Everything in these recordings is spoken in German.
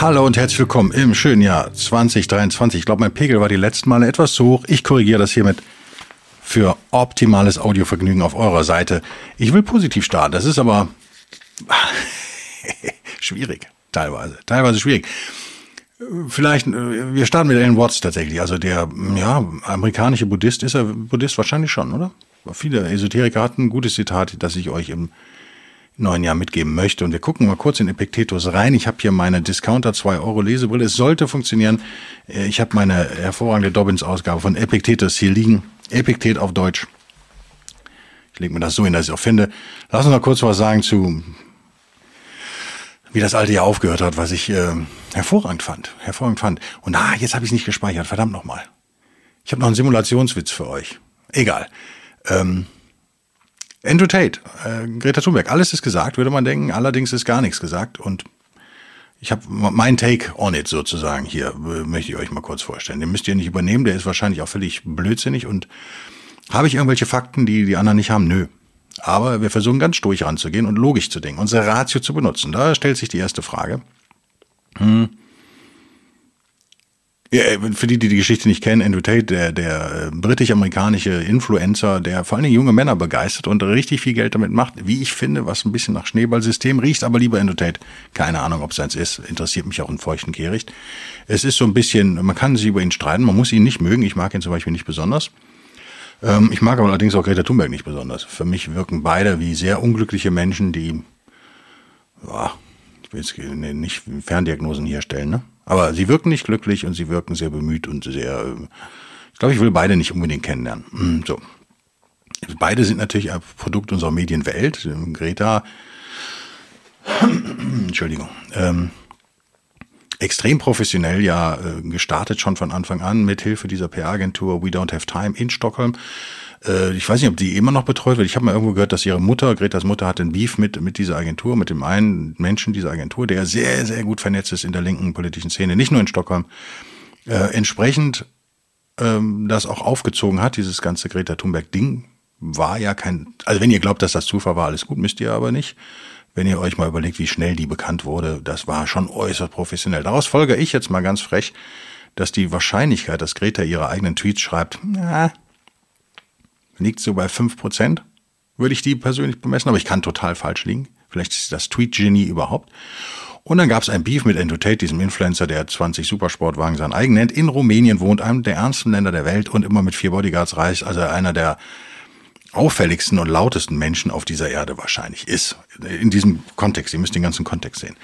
Hallo und herzlich willkommen im schönen Jahr 2023. Ich glaube, mein Pegel war die letzten Male etwas zu hoch. Ich korrigiere das hiermit für optimales Audiovergnügen auf eurer Seite. Ich will positiv starten. Das ist aber schwierig, teilweise. Teilweise schwierig. Vielleicht, äh, wir starten mit Alan Watts tatsächlich. Also der, ja, amerikanische Buddhist, ist er Buddhist wahrscheinlich schon, oder? Viele Esoteriker hatten ein gutes Zitat, das ich euch im neuen Jahr mitgeben möchte. Und wir gucken mal kurz in Epictetus rein. Ich habe hier meine Discounter 2 Euro Lesebrille. Es sollte funktionieren. Äh, ich habe meine hervorragende Dobbins-Ausgabe von Epictetus hier liegen. Epiktet auf Deutsch. Ich lege mir das so hin, dass ich es auch finde. Lass uns noch kurz was sagen zu, wie das alte Jahr aufgehört hat, was ich äh, hervorragend fand. Hervorragend fand. Und ah, jetzt habe ich es nicht gespeichert. Verdammt nochmal. Ich habe noch einen Simulationswitz für euch. Egal. Ähm, Andrew Tate, äh, Greta Thunberg, alles ist gesagt, würde man denken, allerdings ist gar nichts gesagt und ich habe mein Take on it sozusagen hier, möchte ich euch mal kurz vorstellen. Den müsst ihr nicht übernehmen, der ist wahrscheinlich auch völlig blödsinnig und habe ich irgendwelche Fakten, die die anderen nicht haben? Nö. Aber wir versuchen ganz durch ranzugehen und logisch zu denken, unsere Ratio zu benutzen. Da stellt sich die erste Frage. Hm. Ja, äh, für die, die die Geschichte nicht kennen, Andrew Tate, der, der äh, britisch-amerikanische Influencer, der vor allen Dingen junge Männer begeistert und richtig viel Geld damit macht, wie ich finde, was ein bisschen nach Schneeballsystem riecht, aber lieber Andrew Tate. Keine Ahnung, ob es eins ist, interessiert mich auch in feuchten Kehricht. Es ist so ein bisschen, man kann sich über ihn streiten, man muss ihn nicht mögen, ich mag ihn zum Beispiel nicht besonders. Ähm, ich mag aber allerdings auch Greta Thunberg nicht besonders. Für mich wirken beide wie sehr unglückliche Menschen, die, ja, ich will jetzt nicht Ferndiagnosen herstellen, ne? Aber sie wirken nicht glücklich und sie wirken sehr bemüht und sehr, äh, ich glaube, ich will beide nicht unbedingt kennenlernen. Hm, so. Beide sind natürlich ein Produkt unserer Medienwelt. Greta, Entschuldigung, ähm, extrem professionell ja äh, gestartet schon von Anfang an mit Hilfe dieser PR-Agentur We Don't Have Time in Stockholm. Äh, ich weiß nicht, ob die immer noch betreut wird. Ich habe mal irgendwo gehört, dass ihre Mutter, Gretas Mutter, hat einen Beef mit, mit dieser Agentur, mit dem einen Menschen dieser Agentur, der sehr, sehr gut vernetzt ist in der linken politischen Szene, nicht nur in Stockholm. Äh, entsprechend ähm, das auch aufgezogen hat, dieses ganze Greta Thunberg-Ding, war ja kein, also wenn ihr glaubt, dass das Zufall war, alles gut, müsst ihr aber nicht. Wenn ihr euch mal überlegt, wie schnell die bekannt wurde, das war schon äußerst professionell. Daraus folge ich jetzt mal ganz frech, dass die Wahrscheinlichkeit, dass Greta ihre eigenen Tweets schreibt, na, liegt so bei fünf Prozent, würde ich die persönlich bemessen, aber ich kann total falsch liegen. Vielleicht ist das Tweet-Genie überhaupt. Und dann gab es ein Beef mit Andrew Tate, diesem Influencer, der 20 Supersportwagen sein eigen nennt, in Rumänien wohnt, einem der ernsten Länder der Welt und immer mit vier Bodyguards reist, also einer der auffälligsten und lautesten Menschen auf dieser Erde wahrscheinlich ist. In diesem Kontext, ihr müsst den ganzen Kontext sehen.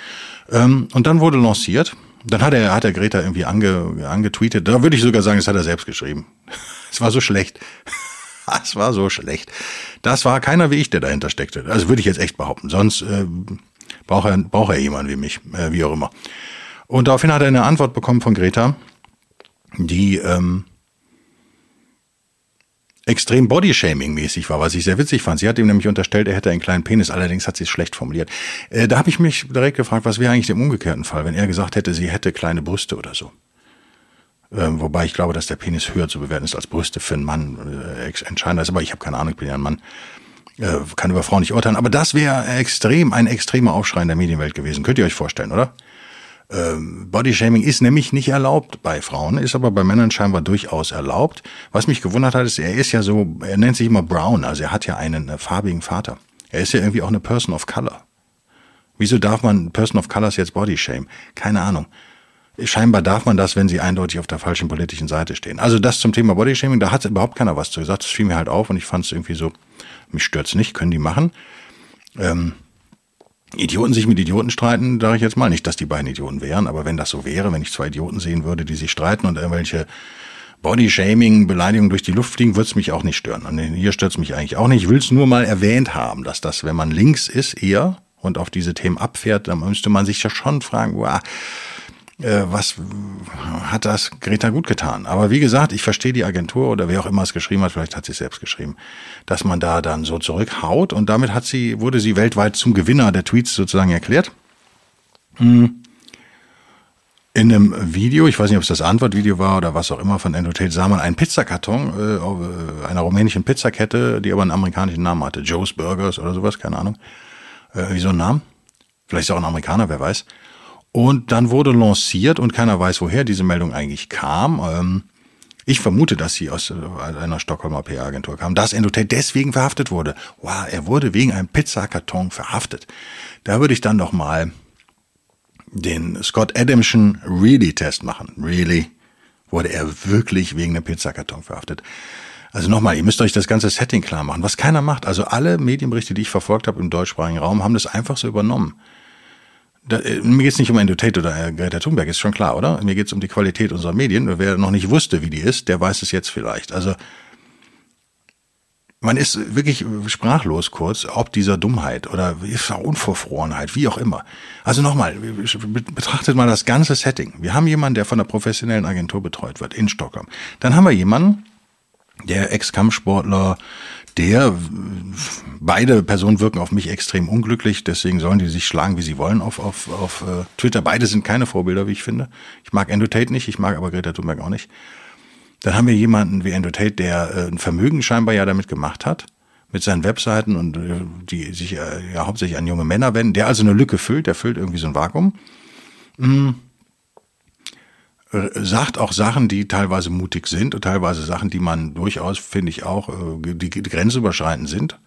Ähm, und dann wurde lanciert, dann hat er, hat er Greta irgendwie ange, angetweetet, da würde ich sogar sagen, das hat er selbst geschrieben. Es war so schlecht. Das war so schlecht. Das war keiner wie ich, der dahinter steckte. Also würde ich jetzt echt behaupten. Sonst äh, braucht er, braucht er jemanden wie mich, äh, wie auch immer. Und daraufhin hat er eine Antwort bekommen von Greta, die ähm, extrem Bodyshaming-mäßig war, was ich sehr witzig fand. Sie hat ihm nämlich unterstellt, er hätte einen kleinen Penis, allerdings hat sie es schlecht formuliert. Äh, da habe ich mich direkt gefragt, was wäre eigentlich im umgekehrten Fall, wenn er gesagt hätte, sie hätte kleine Brüste oder so. Ähm, wobei ich glaube, dass der Penis höher zu bewerten ist als Brüste für einen Mann äh, entscheidender ist. Aber ich habe keine Ahnung, ich bin ja ein Mann, äh, kann über Frauen nicht urteilen. Aber das wäre extrem, ein extremer Aufschrei in der Medienwelt gewesen. Könnt ihr euch vorstellen, oder? Ähm, Bodyshaming ist nämlich nicht erlaubt bei Frauen, ist aber bei Männern scheinbar durchaus erlaubt. Was mich gewundert hat, ist, er ist ja so, er nennt sich immer Brown, also er hat ja einen äh, farbigen Vater. Er ist ja irgendwie auch eine Person of Color. Wieso darf man Person of Colors jetzt Bodyshame? Keine Ahnung. Scheinbar darf man das, wenn sie eindeutig auf der falschen politischen Seite stehen. Also das zum Thema Bodyshaming, da hat überhaupt keiner was zu gesagt. Das fiel mir halt auf und ich fand es irgendwie so, mich stört's nicht, können die machen. Ähm, Idioten sich mit Idioten streiten, sage ich jetzt mal nicht, dass die beiden Idioten wären, aber wenn das so wäre, wenn ich zwei Idioten sehen würde, die sich streiten und irgendwelche Bodyshaming, Beleidigungen durch die Luft fliegen, würde es mich auch nicht stören. Und hier stört es mich eigentlich auch nicht. Ich will es nur mal erwähnt haben, dass das, wenn man links ist, eher und auf diese Themen abfährt, dann müsste man sich ja schon fragen, wow, äh, was hat das Greta gut getan? Aber wie gesagt, ich verstehe die Agentur oder wer auch immer es geschrieben hat, vielleicht hat sie es selbst geschrieben, dass man da dann so zurückhaut und damit hat sie, wurde sie weltweit zum Gewinner der Tweets sozusagen erklärt. Hm. In einem Video, ich weiß nicht, ob es das Antwortvideo war oder was auch immer von Endotate, sah man einen Pizzakarton äh, äh, einer rumänischen Pizzakette, die aber einen amerikanischen Namen hatte. Joe's Burgers oder sowas, keine Ahnung. Äh, wie so ein Name. Vielleicht ist auch ein Amerikaner, wer weiß. Und dann wurde lanciert und keiner weiß, woher diese Meldung eigentlich kam. Ähm, ich vermute, dass sie aus äh, einer Stockholmer PR-Agentur kam, dass Endotate deswegen verhaftet wurde. Wow, er wurde wegen einem Pizzakarton verhaftet. Da würde ich dann doch mal den Scott Adamschen Really-Test machen. Really? Wurde er wirklich wegen einem Pizzakarton verhaftet? Also nochmal, ihr müsst euch das ganze Setting klar machen, was keiner macht. Also alle Medienberichte, die ich verfolgt habe im deutschsprachigen Raum, haben das einfach so übernommen. Da, äh, mir geht's nicht um Andrew Tate oder äh, Greta Thunberg, ist schon klar, oder? Mir geht's um die Qualität unserer Medien. Wer noch nicht wusste, wie die ist, der weiß es jetzt vielleicht. Also man ist wirklich sprachlos kurz, ob dieser Dummheit oder Unverfrorenheit, wie auch immer. Also nochmal, betrachtet mal das ganze Setting. Wir haben jemanden, der von einer professionellen Agentur betreut wird in Stockholm. Dann haben wir jemanden, der Ex-Kampfsportler, der, beide Personen wirken auf mich extrem unglücklich, deswegen sollen die sich schlagen, wie sie wollen auf, auf, auf uh, Twitter. Beide sind keine Vorbilder, wie ich finde. Ich mag Andrew Tate nicht, ich mag aber Greta Thunberg auch nicht. Dann haben wir jemanden wie Andrew Tate, der äh, ein Vermögen scheinbar ja damit gemacht hat, mit seinen Webseiten und äh, die sich äh, ja hauptsächlich an junge Männer wenden, der also eine Lücke füllt, der füllt irgendwie so ein Vakuum. Mhm sagt auch Sachen, die teilweise mutig sind und teilweise Sachen, die man durchaus, finde ich auch, äh, die, grenzüberschreitend sind.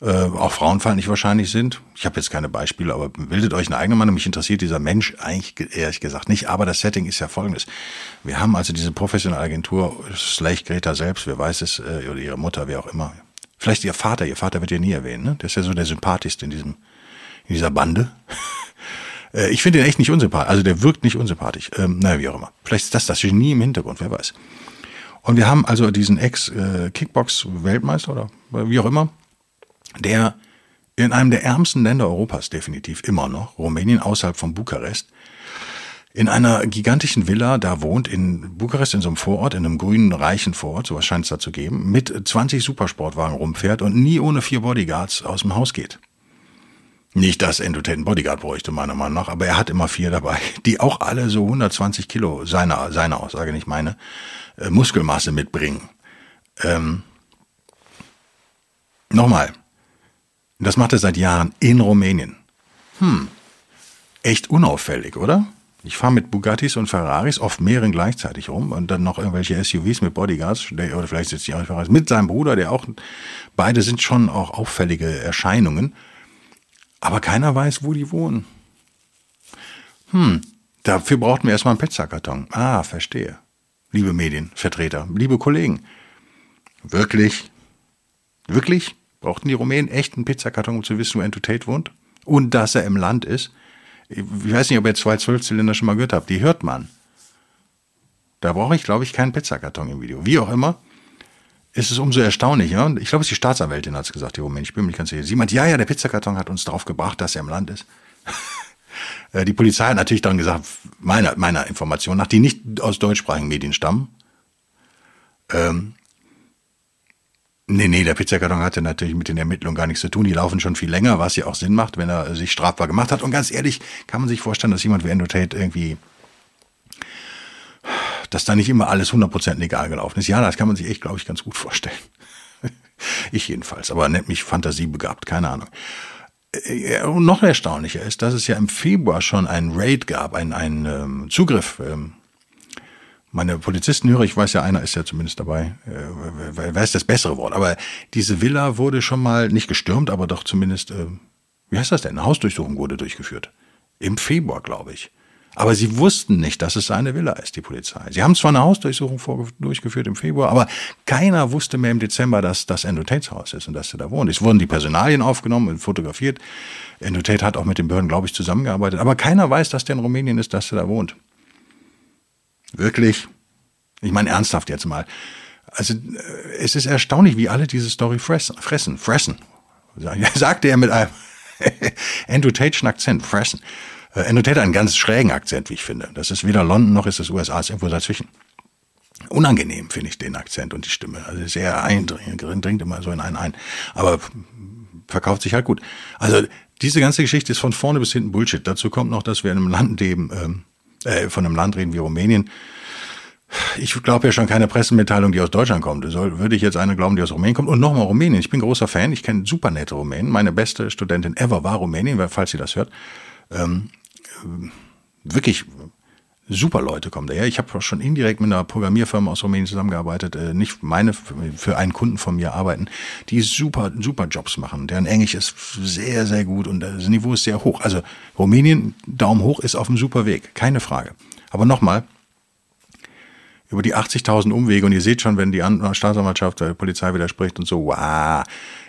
Äh, auch frauenfeindlich wahrscheinlich sind. Ich habe jetzt keine Beispiele, aber bildet euch eine eigene Meinung. Mich interessiert dieser Mensch eigentlich ehrlich gesagt nicht. Aber das Setting ist ja folgendes. Wir haben also diese professionelle Agentur, Slech Greta selbst, wer weiß es, äh, oder ihre Mutter, wer auch immer. Vielleicht ihr Vater, ihr Vater wird ja nie erwähnen, ne? Der ist ja so der sympathischste in diesem, in dieser Bande. Äh, ich finde ihn echt nicht unsympathisch. Also der wirkt nicht unsympathisch. Ähm, naja, wie auch immer. Vielleicht ist das das Genie im Hintergrund, wer weiß. Und wir haben also diesen Ex-Kickbox-Weltmeister oder wie auch immer, der in einem der ärmsten Länder Europas definitiv immer noch, Rumänien außerhalb von Bukarest, in einer gigantischen Villa da wohnt, in Bukarest, in so einem Vorort, in einem grünen, reichen Vorort, sowas scheint es da zu geben, mit 20 Supersportwagen rumfährt und nie ohne vier Bodyguards aus dem Haus geht. Nicht, dass Endotaten Bodyguard bräuchte, meiner Meinung nach, aber er hat immer vier dabei, die auch alle so 120 Kilo, seiner, seiner Aussage, nicht meine, äh, Muskelmasse mitbringen. Ähm, Nochmal, das macht er seit Jahren in Rumänien. Hm, echt unauffällig, oder? Ich fahre mit Bugattis und Ferraris, oft mehreren gleichzeitig rum und dann noch irgendwelche SUVs mit Bodyguards, oder vielleicht sitzt die auch Ferraris, mit seinem Bruder, der auch, beide sind schon auch auffällige Erscheinungen. Aber keiner weiß, wo die wohnen. Hm, dafür brauchten wir erstmal einen Pizzakarton. Ah, verstehe. Liebe Medienvertreter, liebe Kollegen. Wirklich, wirklich brauchten die Rumänen echt einen Pizzakarton, um zu wissen, wo Andrew Tate wohnt? Und dass er im Land ist? Ich weiß nicht, ob ihr zwei Zwölfzylinder schon mal gehört habt. Die hört man. Da brauche ich, glaube ich, keinen Pizzakarton im Video. Wie auch immer ist es umso erstaunlicher. Ich glaube, es ist die Staatsanwältin hat es gesagt, die Moment, ich bin mir nicht ganz sicher. Sie meint, ja, ja, der Pizzakarton hat uns darauf gebracht, dass er im Land ist. Äh, die Polizei hat natürlich dann gesagt, meiner, meiner Information nach, die nicht aus deutschsprachigen Medien stammen. Ähm, nee, nee, der Pizzakarton hatte natürlich mit den Ermittlungen gar nichts zu tun. Die laufen schon viel länger, was ja auch Sinn macht, wenn er sich strafbar gemacht hat. Und ganz ehrlich, kann man sich vorstellen, dass jemand wie Andrew Tate irgendwie dass da nicht immer alles 100% legal gelaufen ist. Ja, das kann man sich echt, glaube ich, ganz gut vorstellen. ich jedenfalls, aber nennt mich fantasiebegabt, keine Ahnung. Äh, und noch erstaunlicher ist, dass es ja im Februar schon einen Raid gab, einen, einen ähm, Zugriff. Ähm, meine Polizisten höre, ich weiß ja, einer ist ja zumindest dabei, äh, wer ist das bessere Wort, aber diese Villa wurde schon mal nicht gestürmt, aber doch zumindest, äh, wie heißt das denn, eine Hausdurchsuchung wurde durchgeführt. Im Februar, glaube ich. Aber sie wussten nicht, dass es seine Villa ist, die Polizei. Sie haben zwar eine Hausdurchsuchung durchgeführt im Februar, aber keiner wusste mehr im Dezember, dass das Andrew Tates Haus ist und dass er da wohnt. Es wurden die Personalien aufgenommen und fotografiert. Andrew Tate hat auch mit den Behörden, glaube ich, zusammengearbeitet. Aber keiner weiß, dass der in Rumänien ist, dass er da wohnt. Wirklich? Ich meine ernsthaft jetzt mal. Also äh, es ist erstaunlich, wie alle diese Story fressen. Fressen. fressen. Sagte er mit einem Andrew Tate'schen Akzent, fressen. Äh, Tate hat einen ganz schrägen Akzent, wie ich finde. Das ist weder London noch ist es USA, ist irgendwo dazwischen. Unangenehm finde ich den Akzent und die Stimme. Also sehr eindringend, dringt immer so in einen ein. Aber verkauft sich halt gut. Also diese ganze Geschichte ist von vorne bis hinten Bullshit. Dazu kommt noch, dass wir in einem Land leben, ähm, äh, von einem Land reden wie Rumänien. Ich glaube ja schon keine Pressemitteilung, die aus Deutschland kommt. Soll, würde ich jetzt eine glauben, die aus Rumänien kommt. Und nochmal Rumänien. Ich bin großer Fan. Ich kenne super nette Rumänen. Meine beste Studentin ever war Rumänien, falls sie das hört. Ähm, wirklich super Leute kommen daher. Ich habe schon indirekt mit einer Programmierfirma aus Rumänien zusammengearbeitet, äh, nicht meine, für einen Kunden von mir arbeiten, die super, super Jobs machen. Deren Englisch ist sehr, sehr gut und das Niveau ist sehr hoch. Also Rumänien, Daumen hoch, ist auf einem super Weg, keine Frage. Aber nochmal, über die 80.000 Umwege und ihr seht schon, wenn die Staatsanwaltschaft der Polizei widerspricht und so, wow,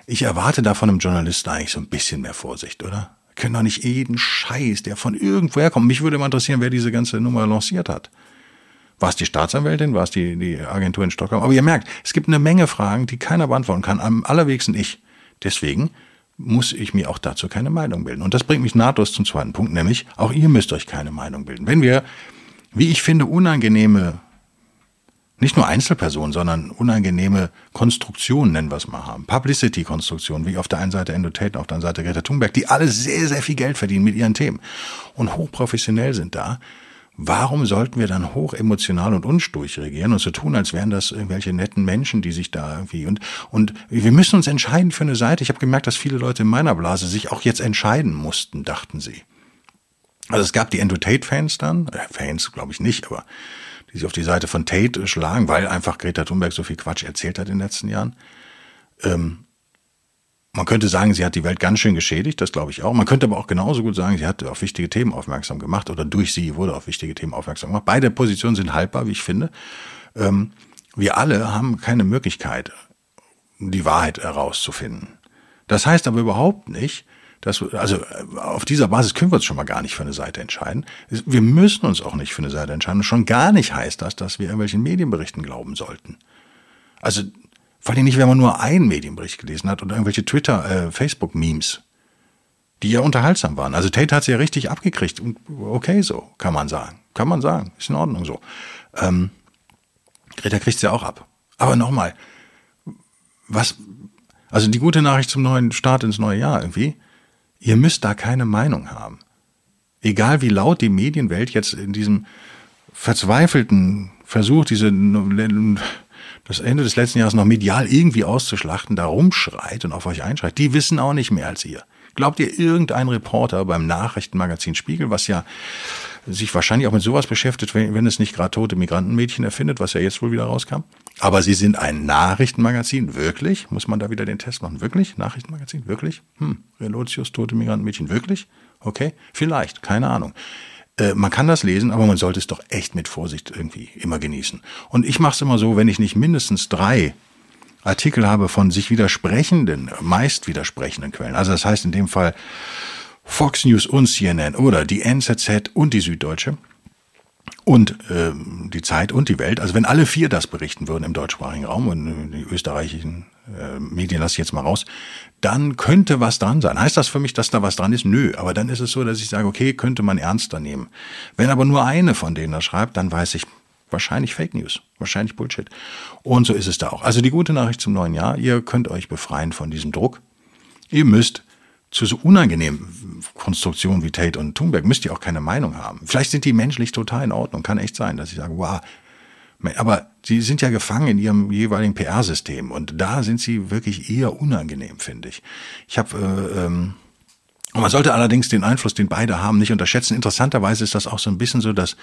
ich erwarte da von einem Journalisten eigentlich so ein bisschen mehr Vorsicht, oder? Können doch nicht jeden Scheiß, der von irgendwoher kommt. Mich würde mal interessieren, wer diese ganze Nummer lanciert hat. War es die Staatsanwältin? War es die, die Agentur in Stockholm? Aber ihr merkt, es gibt eine Menge Fragen, die keiner beantworten kann. Am allerwenigsten ich. Deswegen muss ich mir auch dazu keine Meinung bilden. Und das bringt mich nahtlos zum zweiten Punkt, nämlich auch ihr müsst euch keine Meinung bilden. Wenn wir, wie ich finde, unangenehme nicht nur Einzelpersonen, sondern unangenehme Konstruktionen, nennen wir es mal haben. Publicity-Konstruktionen, wie auf der einen Seite Endotate, auf der anderen Seite Greta Thunberg, die alle sehr, sehr viel Geld verdienen mit ihren Themen und hochprofessionell sind da. Warum sollten wir dann hoch emotional und unsturig regieren und so tun, als wären das irgendwelche netten Menschen, die sich da irgendwie und und wir müssen uns entscheiden für eine Seite. Ich habe gemerkt, dass viele Leute in meiner Blase sich auch jetzt entscheiden mussten, dachten sie. Also es gab die Endotate-Fans dann, äh, Fans glaube ich nicht, aber die sich auf die Seite von Tate schlagen, weil einfach Greta Thunberg so viel Quatsch erzählt hat in den letzten Jahren. Ähm, man könnte sagen, sie hat die Welt ganz schön geschädigt, das glaube ich auch. Man könnte aber auch genauso gut sagen, sie hat auf wichtige Themen aufmerksam gemacht oder durch sie wurde auf wichtige Themen aufmerksam gemacht. Beide Positionen sind haltbar, wie ich finde. Ähm, wir alle haben keine Möglichkeit, die Wahrheit herauszufinden. Das heißt aber überhaupt nicht, dass, also auf dieser Basis können wir uns schon mal gar nicht für eine Seite entscheiden. Wir müssen uns auch nicht für eine Seite entscheiden. Und schon gar nicht heißt das, dass wir irgendwelchen Medienberichten glauben sollten. Also vor allem nicht, wenn man nur einen Medienbericht gelesen hat oder irgendwelche Twitter, äh, Facebook-Memes, die ja unterhaltsam waren. Also Tate hat sie ja richtig abgekriegt. Okay, so, kann man sagen. Kann man sagen. Ist in Ordnung so. Ähm, Greta kriegt sie ja auch ab. Aber nochmal, was, also die gute Nachricht zum neuen Start ins neue Jahr irgendwie, Ihr müsst da keine Meinung haben. Egal wie laut die Medienwelt jetzt in diesem verzweifelten Versuch, diese, das Ende des letzten Jahres noch medial irgendwie auszuschlachten, da rumschreit und auf euch einschreit, die wissen auch nicht mehr als ihr. Glaubt ihr, irgendein Reporter beim Nachrichtenmagazin Spiegel, was ja sich wahrscheinlich auch mit sowas beschäftigt, wenn, wenn es nicht gerade tote Migrantenmädchen erfindet, was ja jetzt wohl wieder rauskam. Aber sie sind ein Nachrichtenmagazin, wirklich? Muss man da wieder den Test machen? Wirklich? Nachrichtenmagazin? Wirklich? Hm, Relotius, tote Migrantenmädchen, wirklich? Okay, vielleicht, keine Ahnung. Äh, man kann das lesen, aber man sollte es doch echt mit Vorsicht irgendwie immer genießen. Und ich mache es immer so, wenn ich nicht mindestens drei Artikel habe von sich widersprechenden, meist widersprechenden Quellen. Also das heißt in dem Fall Fox News und CNN oder die NZZ und die Süddeutsche und äh, die Zeit und die Welt. Also wenn alle vier das berichten würden im deutschsprachigen Raum und die österreichischen äh, Medien lasse ich jetzt mal raus, dann könnte was dran sein. Heißt das für mich, dass da was dran ist? Nö. Aber dann ist es so, dass ich sage, okay, könnte man ernster nehmen. Wenn aber nur eine von denen das schreibt, dann weiß ich, wahrscheinlich Fake News, wahrscheinlich Bullshit. Und so ist es da auch. Also die gute Nachricht zum neuen Jahr, ihr könnt euch befreien von diesem Druck. Ihr müsst zu so unangenehmen Konstruktionen wie Tate und Thunberg müsst ihr auch keine Meinung haben. Vielleicht sind die menschlich total in Ordnung. Kann echt sein, dass ich sage, wow. Aber sie sind ja gefangen in ihrem jeweiligen PR-System und da sind sie wirklich eher unangenehm, finde ich. Ich habe äh, ähm, man sollte allerdings den Einfluss, den beide haben, nicht unterschätzen. Interessanterweise ist das auch so ein bisschen so das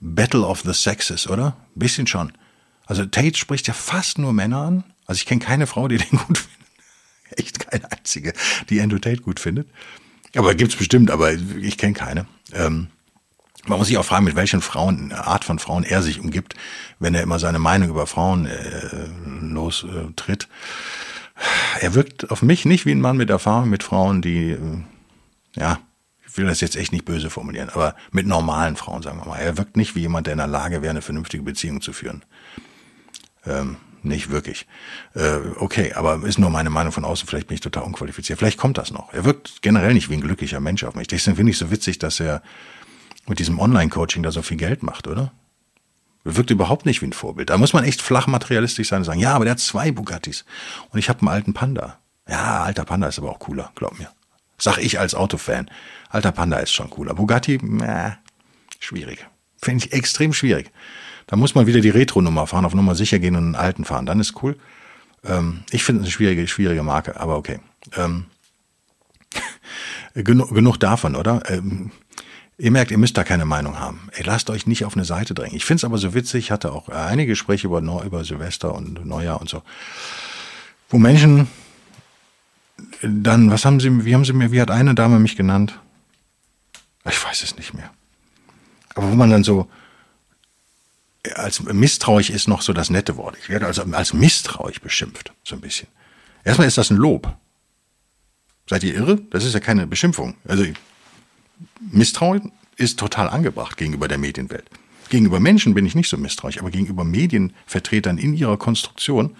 Battle of the Sexes, oder? Ein bisschen schon. Also Tate spricht ja fast nur Männer an. Also ich kenne keine Frau, die den gut findet. Echt keine einzige, die Andrew Tate gut findet. Aber gibt's bestimmt, aber ich kenne keine. Ähm, man muss sich auch fragen, mit welchen Frauen, Art von Frauen er sich umgibt, wenn er immer seine Meinung über Frauen äh, lostritt. Er wirkt auf mich nicht wie ein Mann mit Erfahrung mit Frauen, die, äh, ja, ich will das jetzt echt nicht böse formulieren, aber mit normalen Frauen, sagen wir mal. Er wirkt nicht wie jemand, der in der Lage wäre, eine vernünftige Beziehung zu führen. Ähm, nicht wirklich. Äh, okay, aber ist nur meine Meinung von außen, vielleicht bin ich total unqualifiziert. Vielleicht kommt das noch. Er wirkt generell nicht wie ein glücklicher Mensch auf mich. Deswegen finde ich so witzig, dass er mit diesem Online-Coaching da so viel Geld macht, oder? Er wirkt überhaupt nicht wie ein Vorbild. Da muss man echt flach materialistisch sein und sagen, ja, aber der hat zwei Bugattis und ich habe einen alten Panda. Ja, alter Panda ist aber auch cooler, glaub mir. Sag ich als Autofan. Alter Panda ist schon cooler. Bugatti, äh, schwierig. Finde ich extrem schwierig. Da muss man wieder die Retro-Nummer fahren, auf Nummer sicher gehen und einen alten fahren. Dann ist cool. Ähm, ich finde es eine schwierige, schwierige Marke, aber okay. Ähm, genug, genug davon, oder? Ähm, ihr merkt, ihr müsst da keine Meinung haben. Ey, lasst euch nicht auf eine Seite drängen. Ich finde es aber so witzig, ich hatte auch einige Gespräche über, über Silvester und Neujahr und so, wo Menschen dann, was haben sie, wie haben sie mir, wie hat eine Dame mich genannt? Ich weiß es nicht mehr. Aber wo man dann so, als misstrauisch ist noch so das nette Wort. Ich werde also als misstrauisch beschimpft, so ein bisschen. Erstmal ist das ein Lob. Seid ihr irre? Das ist ja keine Beschimpfung. Also Misstrauen ist total angebracht gegenüber der Medienwelt. Gegenüber Menschen bin ich nicht so misstrauisch, aber gegenüber Medienvertretern in ihrer Konstruktion,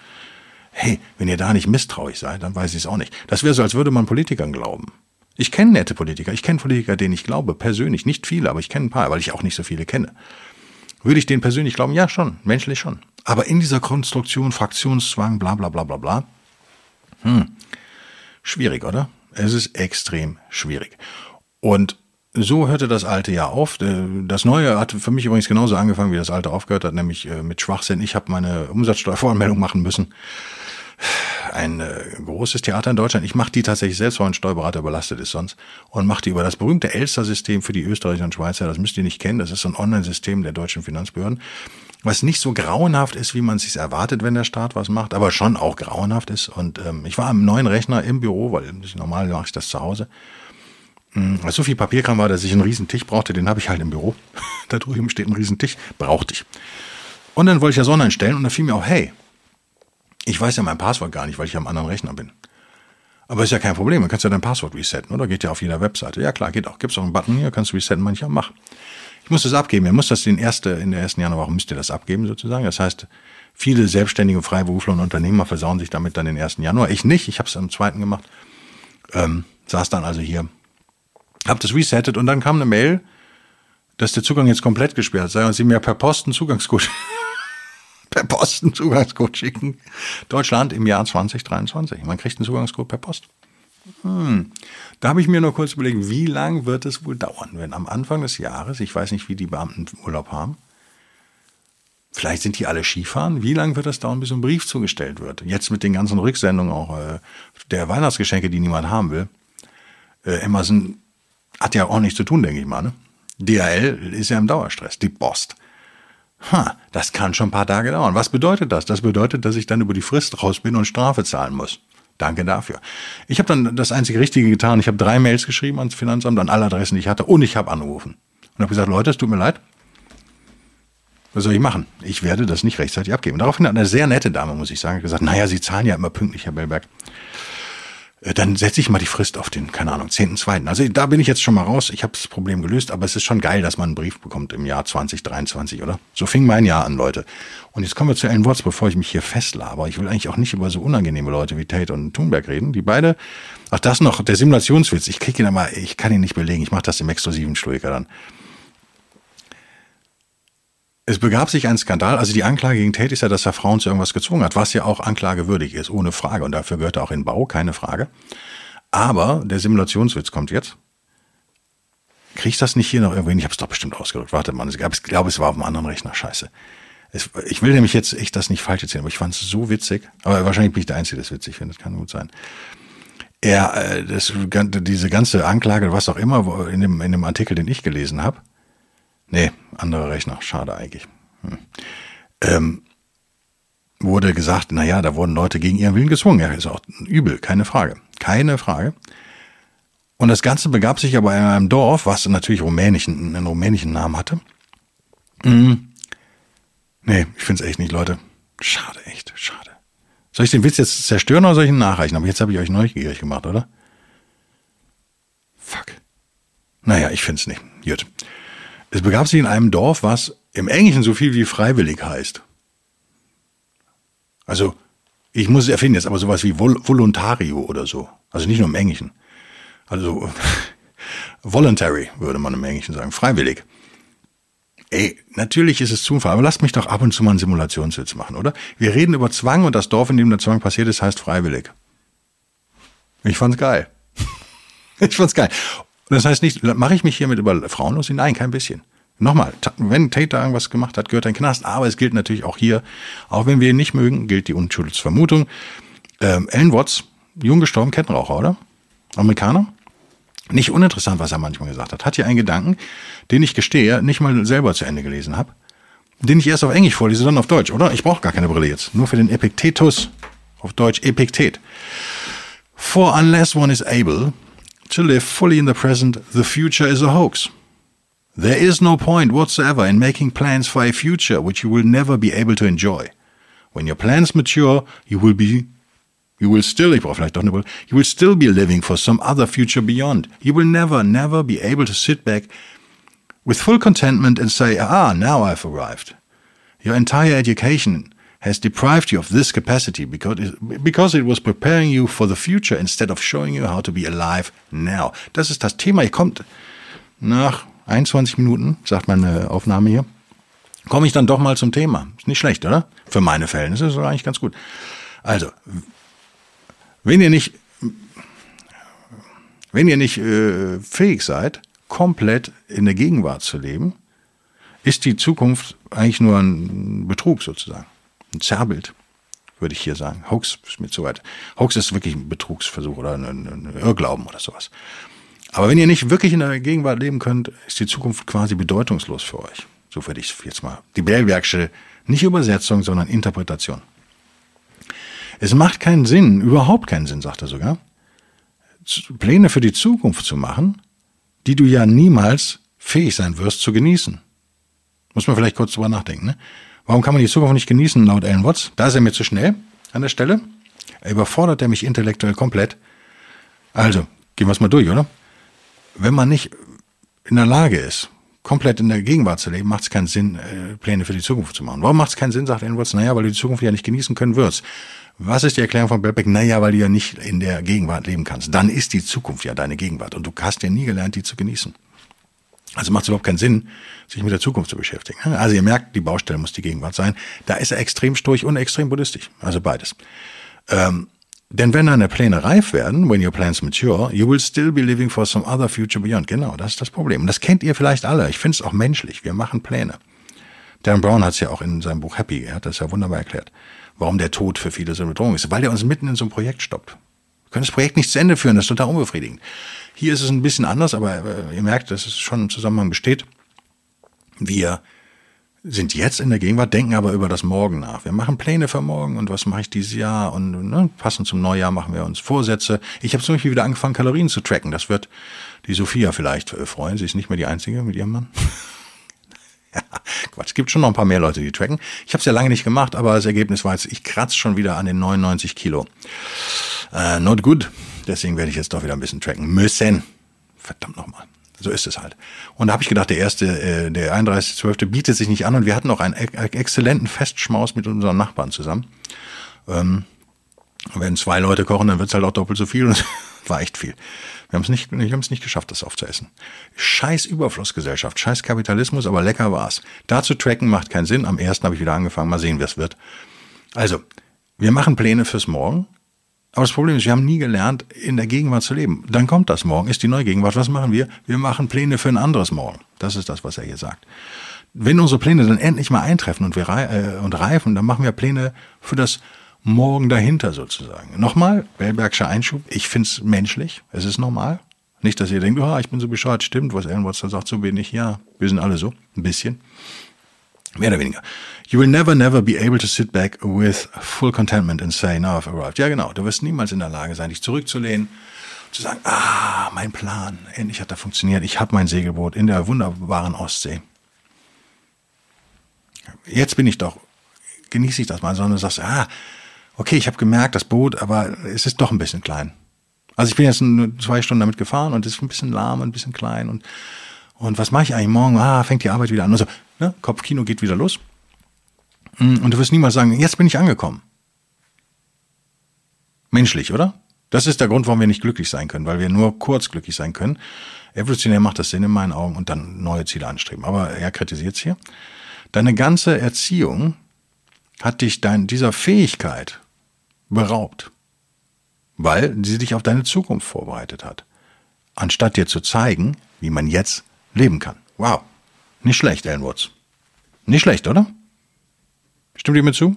hey, wenn ihr da nicht misstrauisch seid, dann weiß ich es auch nicht. Das wäre so, als würde man Politikern glauben. Ich kenne nette Politiker, ich kenne Politiker, denen ich glaube, persönlich, nicht viele, aber ich kenne ein paar, weil ich auch nicht so viele kenne. Würde ich denen persönlich glauben? Ja, schon, menschlich schon. Aber in dieser Konstruktion, Fraktionszwang, bla bla bla bla bla, hm, schwierig, oder? Es ist extrem schwierig. Und so hörte das alte Jahr auf. Äh, das neue hat für mich übrigens genauso angefangen, wie das alte aufgehört hat, nämlich äh, mit Schwachsinn. Ich habe meine Umsatzsteuervoranmeldung machen müssen ein äh, großes Theater in Deutschland. Ich mache die tatsächlich selbst, weil ein Steuerberater überlastet ist sonst. Und mache die über das berühmte Elster-System für die Österreicher und Schweizer. Das müsst ihr nicht kennen. Das ist so ein Online-System der deutschen Finanzbehörden. Was nicht so grauenhaft ist, wie man es sich erwartet, wenn der Staat was macht, aber schon auch grauenhaft ist. Und ähm, ich war am neuen Rechner im Büro, weil normal mache ich das zu Hause. Mhm, so viel Papierkram war, dass ich einen riesen Tisch brauchte, den habe ich halt im Büro. da drüben steht ein riesen Tisch, brauchte ich. Und dann wollte ich das online stellen und da fiel mir auch, hey, ich weiß ja mein Passwort gar nicht, weil ich am anderen Rechner bin. Aber ist ja kein Problem, du kannst ja dein Passwort resetten, oder? Geht ja auf jeder Webseite. Ja klar, geht auch. Gibt's auch einen Button hier, kannst du resetten, manchmal mach. Ich muss das abgeben. Ihr müsst das den erste, in der ersten Januarwoche müsst ihr das abgeben sozusagen. Das heißt, viele selbstständige Freiberufler und Unternehmer versauen sich damit dann den ersten Januar. Ich nicht, ich habe es am zweiten gemacht. Ähm, saß dann also hier, hab das resettet und dann kam eine Mail, dass der Zugang jetzt komplett gesperrt sei und sie mir per Post einen Zugangscode per Post einen Zugangscode schicken. Deutschland im Jahr 2023. Man kriegt einen Zugangscode per Post. Hm. Da habe ich mir nur kurz überlegt, wie lang wird es wohl dauern, wenn am Anfang des Jahres, ich weiß nicht, wie die Beamten Urlaub haben, vielleicht sind die alle Skifahren, wie lange wird es dauern, bis ein Brief zugestellt wird? Jetzt mit den ganzen Rücksendungen auch äh, der Weihnachtsgeschenke, die niemand haben will. Äh, Amazon hat ja auch nichts zu tun, denke ich mal. Ne? DHL ist ja im Dauerstress, die Post. Ha, das kann schon ein paar Tage dauern. Was bedeutet das? Das bedeutet, dass ich dann über die Frist raus bin und Strafe zahlen muss. Danke dafür. Ich habe dann das einzige Richtige getan. Ich habe drei Mails geschrieben ans Finanzamt, an alle Adressen, die ich hatte, und ich habe angerufen. Und habe gesagt, Leute, es tut mir leid. Was soll ich machen? Ich werde das nicht rechtzeitig abgeben. Daraufhin hat eine sehr nette Dame, muss ich sagen, gesagt, naja, Sie zahlen ja immer pünktlich, Herr Bellberg. Äh, dann setze ich mal die Frist auf den, keine Ahnung, 10.2. Also da bin ich jetzt schon mal raus. Ich habe das Problem gelöst, aber es ist schon geil, dass man einen Brief bekommt im Jahr 2023, oder? So fing mein Jahr an, Leute. Und jetzt kommen wir zu Ellen Watts, bevor ich mich hier festlaber. Ich will eigentlich auch nicht über so unangenehme Leute wie Tate und Thunberg reden. Die beide, ach das noch, der Simulationswitz, ich kriege ihn aber, ich kann ihn nicht belegen. Ich mache das im exklusiven Stoiker dann. Es begab sich ein Skandal, also die Anklage gegen Tate ist ja, dass er Frauen zu irgendwas gezwungen hat, was ja auch anklagewürdig ist, ohne Frage. Und dafür gehört er auch in Bau, keine Frage. Aber der Simulationswitz kommt jetzt. Kriegst das nicht hier noch irgendwo hin? Ich habe es doch bestimmt ausgedrückt. Warte mal, ich glaube, es war auf einem anderen Rechner. Scheiße. Es, ich will nämlich jetzt echt das nicht falsch erzählen, aber ich fand es so witzig. Aber wahrscheinlich bin ich der Einzige, der es witzig findet. Kann gut sein. Er, äh, das, diese ganze Anklage, was auch immer, in dem, in dem Artikel, den ich gelesen habe, Nee, anderer Rechner. Schade eigentlich. Hm. Ähm, wurde gesagt, na ja, da wurden Leute gegen ihren Willen gezwungen. Ja, ist auch übel, keine Frage. Keine Frage. Und das Ganze begab sich aber in einem Dorf, was natürlich rumänischen, einen rumänischen Namen hatte. Hm. Nee, ich find's echt nicht, Leute. Schade, echt, schade. Soll ich den Witz jetzt zerstören oder soll ich ihn nachreichen? Aber jetzt habe ich euch neugierig gemacht, oder? Fuck. Naja, ich find's nicht. Gut. Es begab sich in einem Dorf, was im Englischen so viel wie freiwillig heißt. Also, ich muss es erfinden jetzt, aber sowas wie Vol Voluntario oder so. Also nicht nur im Englischen. Also, voluntary würde man im Englischen sagen, freiwillig. Ey, natürlich ist es Zufall, aber lasst mich doch ab und zu mal einen Simulationswitz machen, oder? Wir reden über Zwang und das Dorf, in dem der Zwang passiert ist, heißt freiwillig. Ich fand's geil. ich fand's geil. Das heißt nicht, mache ich mich hiermit über Frauen los? Nein, kein bisschen. Nochmal, wenn Tate irgendwas gemacht hat, gehört in den Knast. Aber es gilt natürlich auch hier, auch wenn wir ihn nicht mögen, gilt die Unschuldsvermutung. Ähm, Alan Watts, jung gestorben, Kettenraucher, oder? Amerikaner? Nicht uninteressant, was er manchmal gesagt hat. Hat hier einen Gedanken, den ich gestehe, nicht mal selber zu Ende gelesen habe, den ich erst auf Englisch vorlese, dann auf Deutsch, oder? Ich brauche gar keine Brille jetzt. Nur für den Epictetus. Auf Deutsch Epiktet. For unless one is able to live fully in the present, the future is a hoax. There is no point whatsoever in making plans for a future which you will never be able to enjoy. When your plans mature, you will be You will still, you will still be living for some other future beyond. You will never, never be able to sit back with full contentment and say, ah, now I've arrived. Your entire education has deprived you of this capacity because it, because it was preparing you for the future instead of showing you how to be alive now. Das ist das Thema. Ihr kommt nach 21 Minuten, sagt meine Aufnahme hier, komme ich dann doch mal zum Thema. Ist nicht schlecht, oder? Für meine Verhältnisse ist das eigentlich ganz gut. Also, wenn ihr nicht, wenn ihr nicht äh, fähig seid, komplett in der Gegenwart zu leben, ist die Zukunft eigentlich nur ein Betrug sozusagen. Ein Zerrbild, würde ich hier sagen. Hoax ist mir zu weit. Hoax ist wirklich ein Betrugsversuch oder ein, ein Irrglauben oder sowas. Aber wenn ihr nicht wirklich in der Gegenwart leben könnt, ist die Zukunft quasi bedeutungslos für euch. So würde ich jetzt mal. Die Bellbergsche, nicht Übersetzung, sondern Interpretation. Es macht keinen Sinn, überhaupt keinen Sinn, sagt er sogar, Pläne für die Zukunft zu machen, die du ja niemals fähig sein wirst zu genießen. Muss man vielleicht kurz drüber nachdenken. Ne? Warum kann man die Zukunft nicht genießen, laut Alan Watts? Da ist er mir zu schnell an der Stelle. Er überfordert er mich intellektuell komplett. Also, gehen wir es mal durch, oder? Wenn man nicht in der Lage ist, komplett in der Gegenwart zu leben, macht es keinen Sinn, äh, Pläne für die Zukunft zu machen. Warum macht es keinen Sinn, sagt Alan Watts? Naja, weil du die Zukunft ja nicht genießen können wirst. Was ist die Erklärung von Belbeck? Naja, weil du ja nicht in der Gegenwart leben kannst. Dann ist die Zukunft ja deine Gegenwart und du hast ja nie gelernt, die zu genießen. Also macht es überhaupt keinen Sinn, sich mit der Zukunft zu beschäftigen. Also ihr merkt, die Baustelle muss die Gegenwart sein. Da ist er extrem sturch und extrem buddhistisch. Also beides. Ähm, denn wenn deine Pläne reif werden, when your plans mature, you will still be living for some other future beyond. Genau, das ist das Problem. Und das kennt ihr vielleicht alle. Ich finde es auch menschlich. Wir machen Pläne. Dan Brown hat es ja auch in seinem Buch Happy, er hat das ja wunderbar erklärt warum der Tod für viele so eine Bedrohung ist. Weil der uns mitten in so einem Projekt stoppt. Wir können das Projekt nicht zu Ende führen, das ist total unbefriedigend. Hier ist es ein bisschen anders, aber äh, ihr merkt, dass es schon im Zusammenhang besteht. Wir sind jetzt in der Gegenwart, denken aber über das Morgen nach. Wir machen Pläne für morgen und was mache ich dieses Jahr und ne, passend zum Neujahr machen wir uns Vorsätze. Ich habe zum Beispiel wieder angefangen, Kalorien zu tracken. Das wird die Sophia vielleicht äh, freuen. Sie ist nicht mehr die Einzige mit ihrem Mann. Quatsch, es gibt schon noch ein paar mehr Leute, die tracken. Ich habe es ja lange nicht gemacht, aber das Ergebnis war jetzt, ich kratze schon wieder an den 99 Kilo. Äh, not good. Deswegen werde ich jetzt doch wieder ein bisschen tracken müssen. Verdammt nochmal. So ist es halt. Und da habe ich gedacht, der erste, äh, der 31.12. bietet sich nicht an und wir hatten auch einen exzellenten Festschmaus mit unseren Nachbarn zusammen. Ähm, wenn zwei Leute kochen, dann wird's halt auch doppelt so viel und war echt viel. Wir haben es nicht, wir haben es nicht geschafft, das aufzuessen. Scheiß Überflussgesellschaft, scheiß Kapitalismus, aber lecker war's. Da zu tracken macht keinen Sinn. Am ersten habe ich wieder angefangen. Mal sehen, wie es wird. Also, wir machen Pläne fürs Morgen. Aber das Problem ist, wir haben nie gelernt, in der Gegenwart zu leben. Dann kommt das Morgen, ist die neue Gegenwart. Was machen wir? Wir machen Pläne für ein anderes Morgen. Das ist das, was er hier sagt. Wenn unsere Pläne dann endlich mal eintreffen und wir äh, und reifen, dann machen wir Pläne für das morgen dahinter sozusagen. Nochmal, Bellbergscher Einschub, ich find's menschlich, es ist normal. Nicht, dass ihr denkt, oh, ich bin so bescheuert, stimmt, was Alan Watson sagt, so bin ich. Ja, wir sind alle so, ein bisschen. Mehr oder weniger. You will never, never be able to sit back with full contentment and say, now I've arrived. Ja, genau. Du wirst niemals in der Lage sein, dich zurückzulehnen, zu sagen, ah, mein Plan, endlich hat er funktioniert. Ich habe mein Segelboot in der wunderbaren Ostsee. Jetzt bin ich doch, genieße ich das mal, sondern du sagst, ah, okay, ich habe gemerkt, das Boot, aber es ist doch ein bisschen klein. Also ich bin jetzt zwei Stunden damit gefahren und es ist ein bisschen lahm, ein bisschen klein und und was mache ich eigentlich morgen? Ah, fängt die Arbeit wieder an. Also, ne, Kopfkino geht wieder los. Mm, und du wirst niemals sagen, jetzt bin ich angekommen. Menschlich, oder? Das ist der Grund, warum wir nicht glücklich sein können, weil wir nur kurz glücklich sein können. Evolutionär macht das Sinn in meinen Augen und dann neue Ziele anstreben. Aber er kritisiert es hier. Deine ganze Erziehung hat dich dein, dieser Fähigkeit beraubt, weil sie dich auf deine Zukunft vorbereitet hat, anstatt dir zu zeigen, wie man jetzt leben kann. Wow, nicht schlecht, Alan Woods. Nicht schlecht, oder? Stimmt ihr mir zu?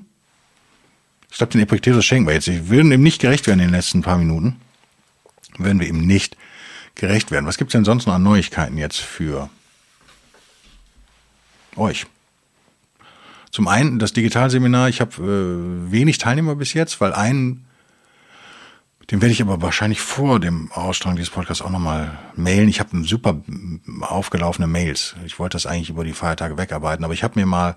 Ich glaube, den Epictetus schenken wir jetzt. Wir würden ihm nicht gerecht werden in den letzten paar Minuten. Würden wir ihm nicht gerecht werden. Was gibt's denn sonst noch an Neuigkeiten jetzt für euch? Zum einen das Digitalseminar. Ich habe äh, wenig Teilnehmer bis jetzt, weil einen, den werde ich aber wahrscheinlich vor dem Ausstrahlung dieses Podcasts auch nochmal mailen. Ich habe super aufgelaufene Mails. Ich wollte das eigentlich über die Feiertage wegarbeiten, aber ich habe mir mal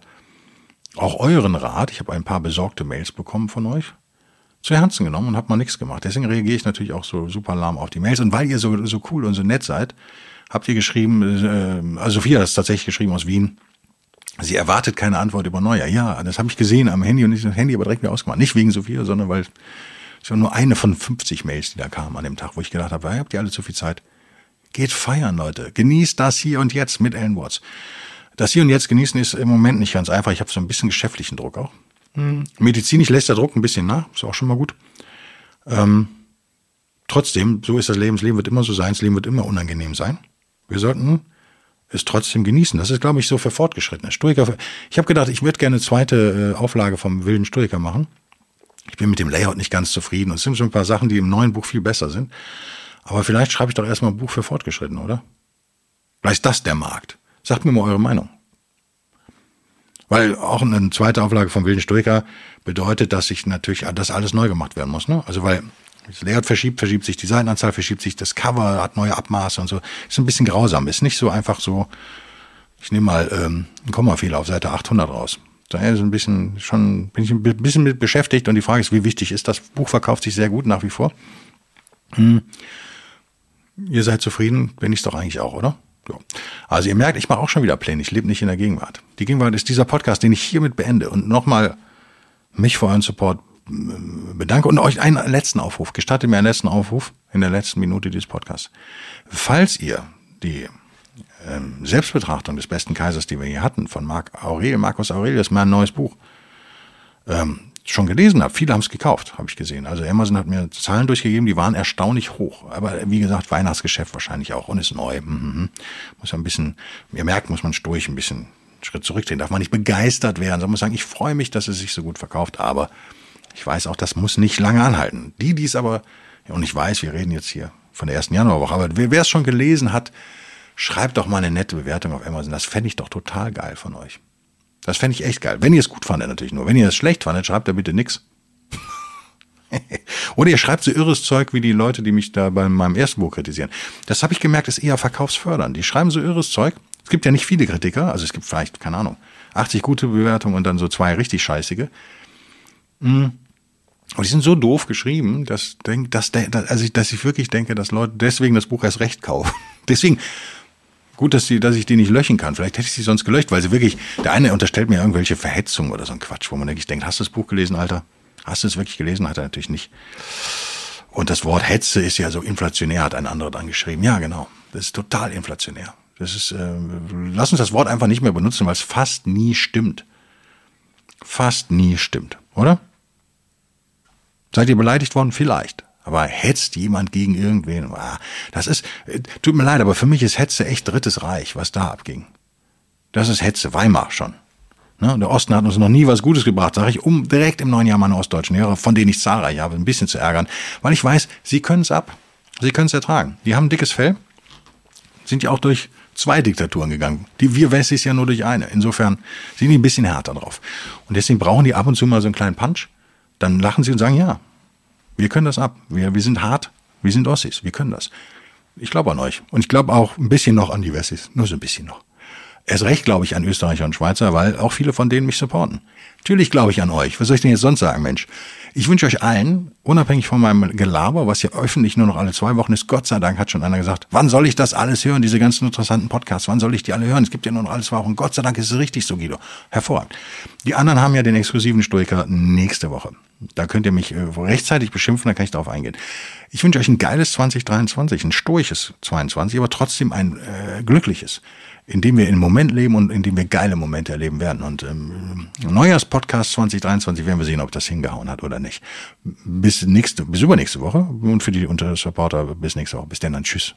auch euren Rat, ich habe ein paar besorgte Mails bekommen von euch, zu Herzen genommen und habe mal nichts gemacht. Deswegen reagiere ich natürlich auch so super lahm auf die Mails. Und weil ihr so, so cool und so nett seid, habt ihr geschrieben, äh, also Sophia hat es tatsächlich geschrieben aus Wien, sie erwartet keine Antwort über Neujahr. Ja, das habe ich gesehen am Handy und ich das Handy aber direkt wieder ausgemacht. Nicht wegen Sophia, sondern weil es war nur eine von 50 Mails, die da kamen an dem Tag, wo ich gedacht habe, habt ihr alle zu viel Zeit? Geht feiern, Leute. Genießt das hier und jetzt mit Ellen Watts. Das hier und jetzt genießen ist im Moment nicht ganz einfach. Ich habe so ein bisschen geschäftlichen Druck auch. Mhm. Medizinisch lässt der Druck ein bisschen nach, ist auch schon mal gut. Ähm, trotzdem, so ist das Leben. Das Leben wird immer so sein, das Leben wird immer unangenehm sein. Wir sollten es trotzdem genießen. Das ist, glaube ich, so für Fortgeschrittene. Stoiker. Ich habe gedacht, ich würde gerne eine zweite äh, Auflage vom wilden Stoiker machen. Ich bin mit dem Layout nicht ganz zufrieden und es sind schon ein paar Sachen, die im neuen Buch viel besser sind. Aber vielleicht schreibe ich doch erstmal ein Buch für Fortgeschrittene, oder? Vielleicht ist das der Markt. Sagt mir mal eure Meinung. Weil auch eine zweite Auflage vom Wilden Stoiker bedeutet, dass sich natürlich das alles neu gemacht werden muss. Ne? Also weil das Layout verschiebt, verschiebt sich die Seitenanzahl, verschiebt sich das Cover, hat neue Abmaße und so. Ist ein bisschen grausam. Ist nicht so einfach so, ich nehme mal ähm, einen Kommafehler auf Seite 800 raus. Daher ist ein bisschen schon, bin ich ein bisschen mit beschäftigt und die Frage ist, wie wichtig ist das? Buch verkauft sich sehr gut nach wie vor. Hm. Ihr seid zufrieden, bin ich doch eigentlich auch, oder? Ja. Also ihr merkt, ich mache auch schon wieder Pläne. Ich lebe nicht in der Gegenwart. Die Gegenwart ist dieser Podcast, den ich hiermit beende und nochmal mich für euren Support bedanke und euch einen letzten Aufruf. Gestattet mir einen letzten Aufruf in der letzten Minute dieses Podcasts. Falls ihr die ähm, Selbstbetrachtung des besten Kaisers, die wir hier hatten, von Marc Aurel, Marcus Aurelius, mein neues Buch, ähm, schon gelesen habe. Viele haben es gekauft, habe ich gesehen. Also Amazon hat mir Zahlen durchgegeben, die waren erstaunlich hoch. Aber wie gesagt, Weihnachtsgeschäft wahrscheinlich auch und ist neu. Mhm. Muss ein bisschen, ihr merkt, muss man durch ein bisschen Schritt zurückdrehen. Darf man nicht begeistert werden, sondern muss sagen, ich freue mich, dass es sich so gut verkauft. Aber ich weiß auch, das muss nicht lange anhalten. Die, die es aber, und ich weiß, wir reden jetzt hier von der ersten Januarwoche, aber wer es schon gelesen hat, schreibt doch mal eine nette Bewertung auf Amazon. Das fände ich doch total geil von euch. Das fände ich echt geil. Wenn ihr es gut fandet, natürlich nur. Wenn ihr es schlecht fandet, schreibt da bitte nix. Oder ihr schreibt so irres Zeug wie die Leute, die mich da bei meinem ersten Buch kritisieren. Das habe ich gemerkt, ist eher verkaufsfördernd. Die schreiben so irres Zeug. Es gibt ja nicht viele Kritiker, also es gibt vielleicht, keine Ahnung, 80 gute Bewertungen und dann so zwei richtig scheißige. Und die sind so doof geschrieben, dass, dass, also ich, dass ich wirklich denke, dass Leute deswegen das Buch erst recht kaufen. Deswegen Gut, dass, die, dass ich die nicht löschen kann. Vielleicht hätte ich sie sonst gelöscht, weil sie wirklich, der eine unterstellt mir irgendwelche Verhetzungen oder so ein Quatsch, wo man wirklich denkt, hast du das Buch gelesen, Alter? Hast du es wirklich gelesen? Hat er natürlich nicht. Und das Wort Hetze ist ja so inflationär, hat ein anderer dann geschrieben. Ja, genau. Das ist total inflationär. Das ist, äh, lass uns das Wort einfach nicht mehr benutzen, weil es fast nie stimmt. Fast nie stimmt, oder? Seid ihr beleidigt worden? Vielleicht. Aber hetzt jemand gegen irgendwen? Ah, das ist, äh, tut mir leid, aber für mich ist Hetze echt Drittes Reich, was da abging. Das ist Hetze, Weimar schon. Ne? Der Osten hat uns noch nie was Gutes gebracht, sage ich, um direkt im neuen Jahr meine ostdeutschen Hörer, von denen ich zahlreich habe, ein bisschen zu ärgern, weil ich weiß, sie können es ab. Sie können es ertragen. Die haben dickes Fell, sind ja auch durch zwei Diktaturen gegangen. Die wir Wessis ja nur durch eine. Insofern sind die ein bisschen härter drauf. Und deswegen brauchen die ab und zu mal so einen kleinen Punch. Dann lachen sie und sagen, ja, wir können das ab. Wir, wir sind hart. Wir sind Ossis. Wir können das. Ich glaube an euch. Und ich glaube auch ein bisschen noch an die Wessis. Nur so ein bisschen noch. Erst recht glaube ich an Österreicher und Schweizer, weil auch viele von denen mich supporten. Natürlich glaube ich an euch. Was soll ich denn jetzt sonst sagen, Mensch? Ich wünsche euch allen, unabhängig von meinem Gelaber, was ja öffentlich nur noch alle zwei Wochen ist, Gott sei Dank hat schon einer gesagt, wann soll ich das alles hören, diese ganzen interessanten Podcasts, wann soll ich die alle hören? Es gibt ja nur noch alle zwei Wochen. Gott sei Dank ist es richtig so, Guido. Hervorragend. Die anderen haben ja den exklusiven Stoiker nächste Woche. Da könnt ihr mich äh, rechtzeitig beschimpfen, da kann ich darauf eingehen. Ich wünsche euch ein geiles 2023, ein stoisches 22, aber trotzdem ein äh, glückliches, in dem wir im Moment leben und in dem wir geile Momente erleben werden. Und ähm, Neujahrspodcast 2023 werden wir sehen, ob das hingehauen hat oder nicht. Bis nächste, bis übernächste Woche und für die Untersupporter bis nächste Woche. Bis dann, dann tschüss.